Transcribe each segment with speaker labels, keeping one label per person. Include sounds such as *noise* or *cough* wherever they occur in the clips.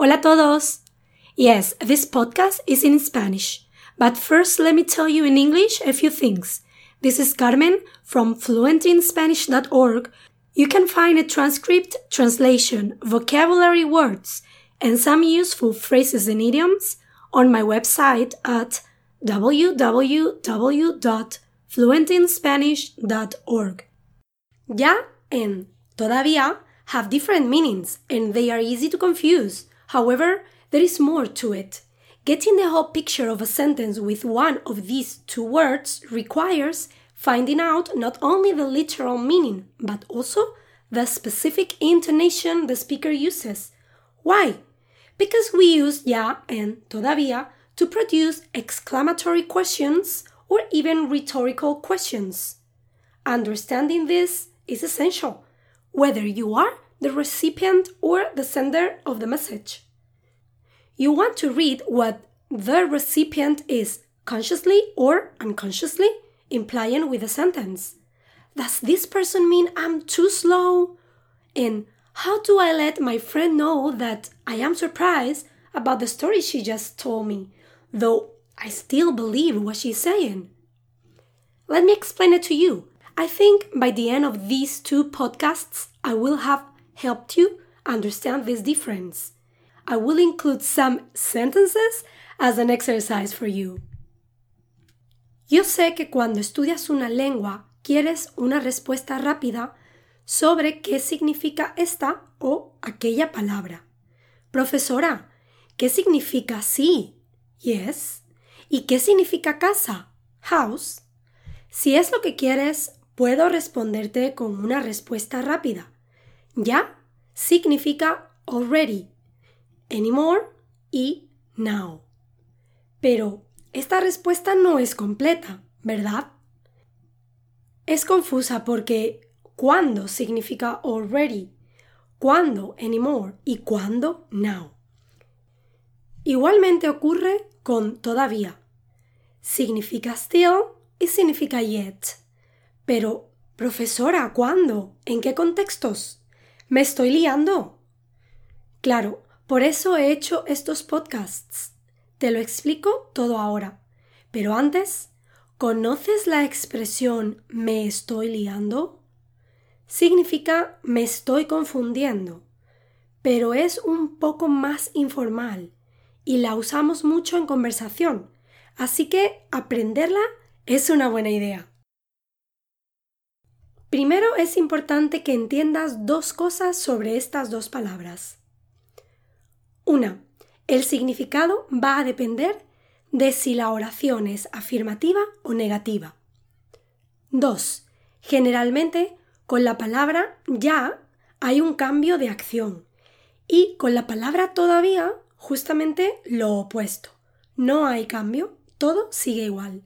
Speaker 1: Hola a todos! Yes, this podcast is in Spanish. But first, let me tell you in English a few things. This is Carmen from fluentinspanish.org. You can find a transcript, translation, vocabulary words, and some useful phrases and idioms on my website at www.fluentinspanish.org. Ya and todavía have different meanings and they are easy to confuse. However, there is more to it. Getting the whole picture of a sentence with one of these two words requires finding out not only the literal meaning, but also the specific intonation the speaker uses. Why? Because we use ya and todavía to produce exclamatory questions or even rhetorical questions. Understanding this is essential, whether you are the recipient or the sender of the message. You want to read what the recipient is consciously or unconsciously implying with a sentence. Does this person mean I'm too slow? And how do I let my friend know that I am surprised about the story she just told me, though I still believe what she's saying? Let me explain it to you. I think by the end of these two podcasts, I will have helped you understand this difference. I will include some sentences as an exercise for you. Yo sé que cuando estudias una lengua quieres una respuesta rápida sobre qué significa esta o aquella palabra. Profesora, ¿qué significa sí? Yes. ¿Y qué significa casa? House. Si es lo que quieres, puedo responderte con una respuesta rápida. Ya significa already, anymore y now. Pero esta respuesta no es completa, ¿verdad? Es confusa porque cuándo significa already, cuándo anymore y cuándo now. Igualmente ocurre con todavía. Significa still y significa yet. Pero, profesora, ¿cuándo? ¿En qué contextos? ¿Me estoy liando? Claro, por eso he hecho estos podcasts. Te lo explico todo ahora. Pero antes, ¿conoces la expresión me estoy liando? Significa me estoy confundiendo, pero es un poco más informal y la usamos mucho en conversación, así que aprenderla es una buena idea. Primero es importante que entiendas dos cosas sobre estas dos palabras. Una, el significado va a depender de si la oración es afirmativa o negativa. Dos, generalmente con la palabra ya hay un cambio de acción y con la palabra todavía justamente lo opuesto. No hay cambio, todo sigue igual.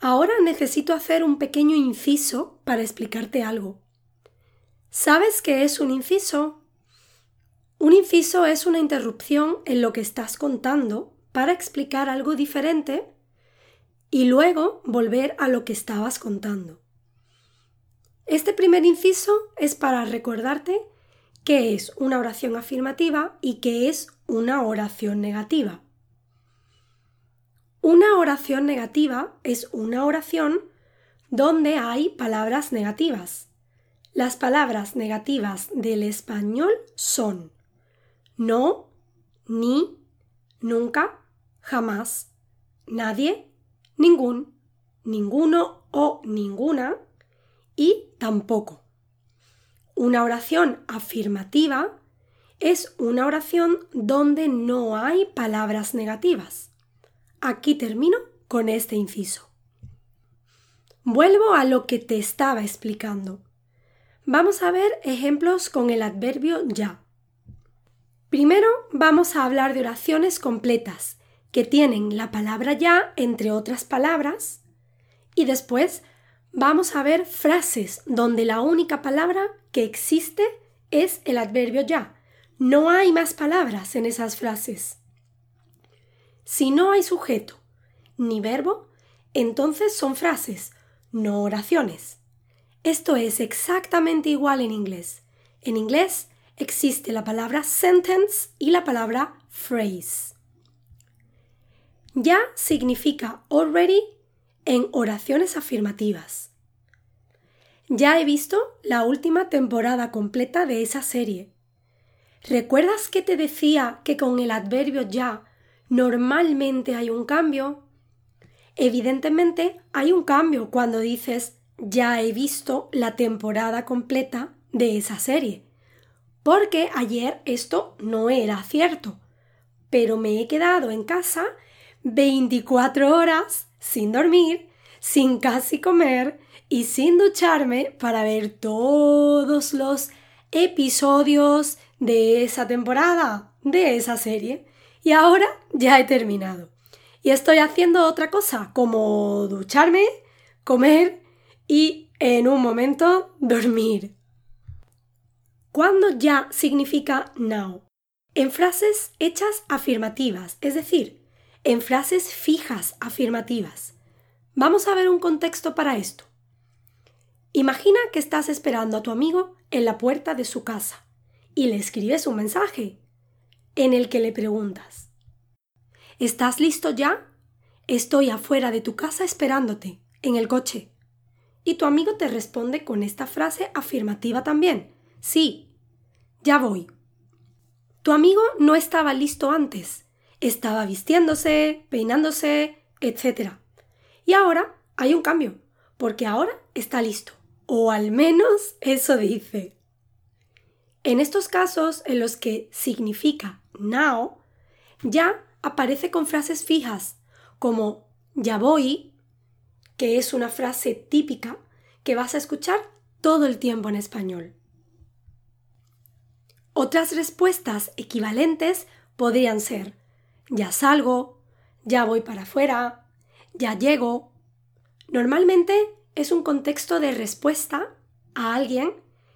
Speaker 1: Ahora necesito hacer un pequeño inciso para explicarte algo. ¿Sabes qué es un inciso? Un inciso es una interrupción en lo que estás contando para explicar algo diferente y luego volver a lo que estabas contando. Este primer inciso es para recordarte qué es una oración afirmativa y qué es una oración negativa. Una oración negativa es una oración donde hay palabras negativas. Las palabras negativas del español son no, ni, nunca, jamás, nadie, ningún, ninguno o ninguna y tampoco. Una oración afirmativa es una oración donde no hay palabras negativas. Aquí termino con este inciso. Vuelvo a lo que te estaba explicando. Vamos a ver ejemplos con el adverbio ya. Primero vamos a hablar de oraciones completas que tienen la palabra ya entre otras palabras y después vamos a ver frases donde la única palabra que existe es el adverbio ya. No hay más palabras en esas frases. Si no hay sujeto ni verbo, entonces son frases, no oraciones. Esto es exactamente igual en inglés. En inglés, existe la palabra sentence y la palabra phrase. Ya significa already en oraciones afirmativas. Ya he visto la última temporada completa de esa serie. ¿Recuerdas que te decía que con el adverbio ya normalmente hay un cambio? Evidentemente hay un cambio cuando dices ya he visto la temporada completa de esa serie. Porque ayer esto no era cierto. Pero me he quedado en casa 24 horas sin dormir, sin casi comer y sin ducharme para ver todos los episodios de esa temporada, de esa serie. Y ahora ya he terminado. Y estoy haciendo otra cosa, como ducharme, comer y en un momento dormir. ¿Cuándo ya significa now? En frases hechas afirmativas, es decir, en frases fijas afirmativas. Vamos a ver un contexto para esto. Imagina que estás esperando a tu amigo en la puerta de su casa y le escribes un mensaje en el que le preguntas ¿Estás listo ya? Estoy afuera de tu casa esperándote, en el coche. Y tu amigo te responde con esta frase afirmativa también. Sí, ya voy. Tu amigo no estaba listo antes. Estaba vistiéndose, peinándose, etc. Y ahora hay un cambio, porque ahora está listo. O al menos eso dice. En estos casos en los que significa now, ya aparece con frases fijas, como ya voy, que es una frase típica que vas a escuchar todo el tiempo en español. Otras respuestas equivalentes podrían ser ya salgo, ya voy para afuera, ya llego. Normalmente es un contexto de respuesta a alguien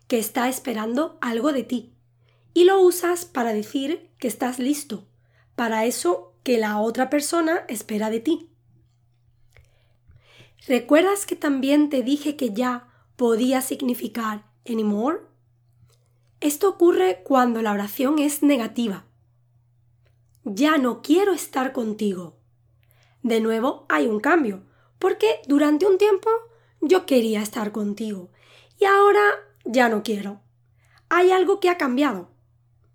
Speaker 1: que está esperando algo de ti y lo usas para decir que estás listo para eso que la otra persona espera de ti. ¿Recuerdas que también te dije que ya podía significar anymore? Esto ocurre cuando la oración es negativa. Ya no quiero estar contigo. De nuevo hay un cambio, porque durante un tiempo yo quería estar contigo y ahora ya no quiero. Hay algo que ha cambiado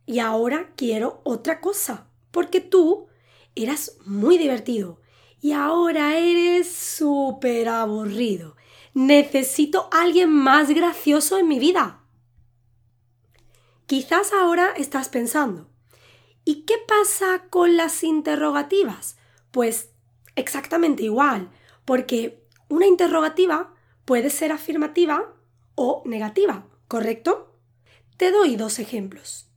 Speaker 1: y ahora quiero otra cosa porque tú eras muy divertido y ahora eres súper aburrido. Necesito alguien más gracioso en mi vida. Quizás ahora estás pensando, ¿y qué pasa con las interrogativas? Pues exactamente igual, porque una interrogativa puede ser afirmativa o negativa, ¿correcto? Te doy dos ejemplos.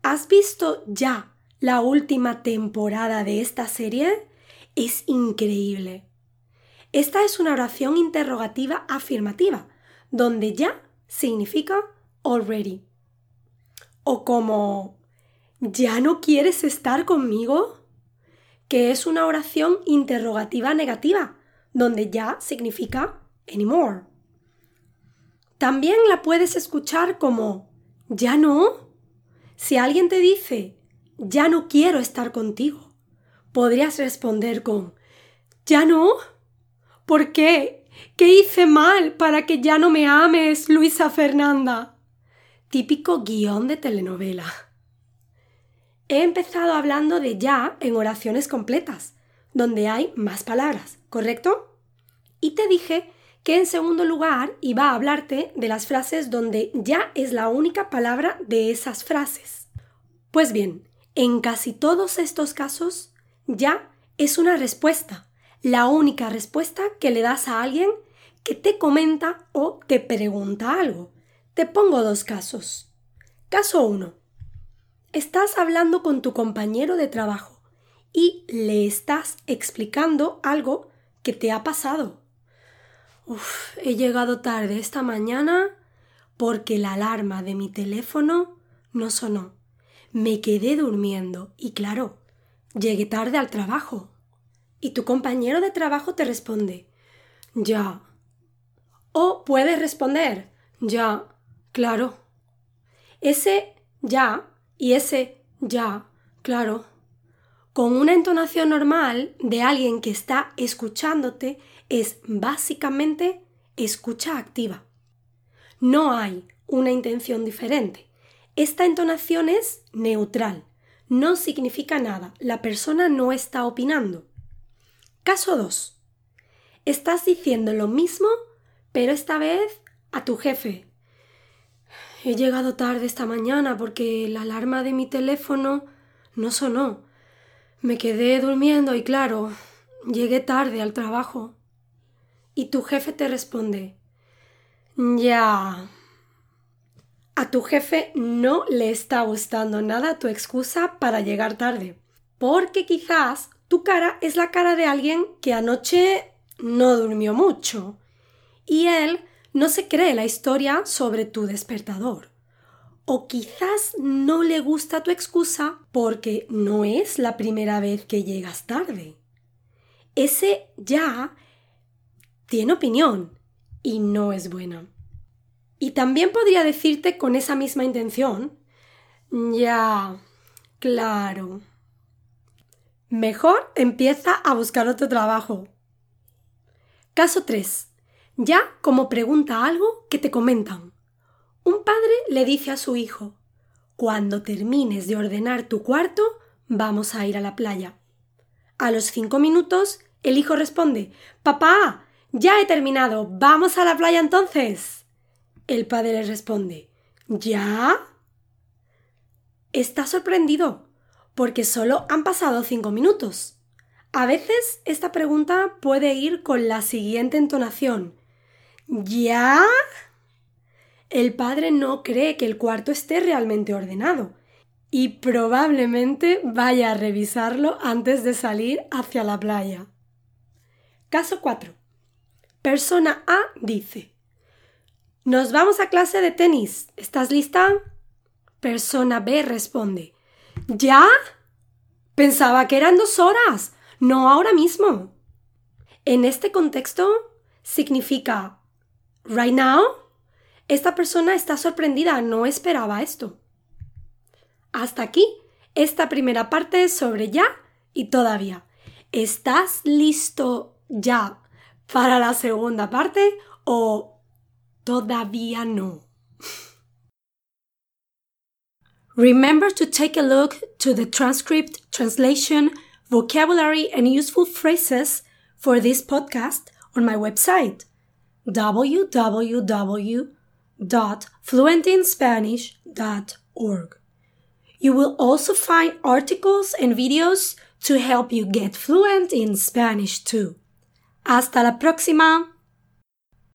Speaker 1: ¿Has visto ya la última temporada de esta serie es increíble. Esta es una oración interrogativa afirmativa, donde ya significa already. O como ¿ya no quieres estar conmigo? que es una oración interrogativa negativa, donde ya significa anymore. También la puedes escuchar como ¿ya no? Si alguien te dice ya no quiero estar contigo. Podrías responder con ¿Ya no? ¿Por qué? ¿Qué hice mal para que ya no me ames, Luisa Fernanda? Típico guion de telenovela. He empezado hablando de ya en oraciones completas, donde hay más palabras, ¿correcto? Y te dije que en segundo lugar iba a hablarte de las frases donde ya es la única palabra de esas frases. Pues bien, en casi todos estos casos, ya es una respuesta, la única respuesta que le das a alguien que te comenta o te pregunta algo. Te pongo dos casos. Caso 1. Estás hablando con tu compañero de trabajo y le estás explicando algo que te ha pasado. Uf, he llegado tarde esta mañana porque la alarma de mi teléfono no sonó me quedé durmiendo y claro, llegué tarde al trabajo. Y tu compañero de trabajo te responde, ya. O puedes responder, ya, claro. Ese ya y ese ya, claro. Con una entonación normal de alguien que está escuchándote es básicamente escucha activa. No hay una intención diferente. Esta entonación es neutral. No significa nada. La persona no está opinando. Caso 2. Estás diciendo lo mismo, pero esta vez a tu jefe. He llegado tarde esta mañana porque la alarma de mi teléfono no sonó. Me quedé durmiendo y claro, llegué tarde al trabajo. Y tu jefe te responde Ya. A tu jefe no le está gustando nada tu excusa para llegar tarde, porque quizás tu cara es la cara de alguien que anoche no durmió mucho y él no se cree la historia sobre tu despertador. O quizás no le gusta tu excusa porque no es la primera vez que llegas tarde. Ese ya tiene opinión y no es buena. Y también podría decirte con esa misma intención, ya, claro. Mejor empieza a buscar otro trabajo. Caso 3 ya como pregunta algo que te comentan. Un padre le dice a su hijo Cuando termines de ordenar tu cuarto, vamos a ir a la playa. A los cinco minutos, el hijo responde Papá, ya he terminado, vamos a la playa entonces. El padre le responde ¿Ya? Está sorprendido, porque solo han pasado cinco minutos. A veces esta pregunta puede ir con la siguiente entonación ¿Ya? El padre no cree que el cuarto esté realmente ordenado y probablemente vaya a revisarlo antes de salir hacia la playa. Caso 4. Persona A dice Nos vamos a clase de tenis. ¿Estás lista? Persona B responde ¿Ya? Pensaba que eran dos horas, no ahora mismo. En este contexto significa Right now, esta persona está sorprendida, no esperaba esto. Hasta aquí esta primera parte sobre ya y todavía. ¿Estás listo ya para la segunda parte o todavía no? *laughs* Remember to take a look to the transcript, translation, vocabulary, and useful phrases for this podcast on my website www.fluentinspanish.org. You will also find articles and videos to help you get fluent in Spanish too. Hasta la próxima!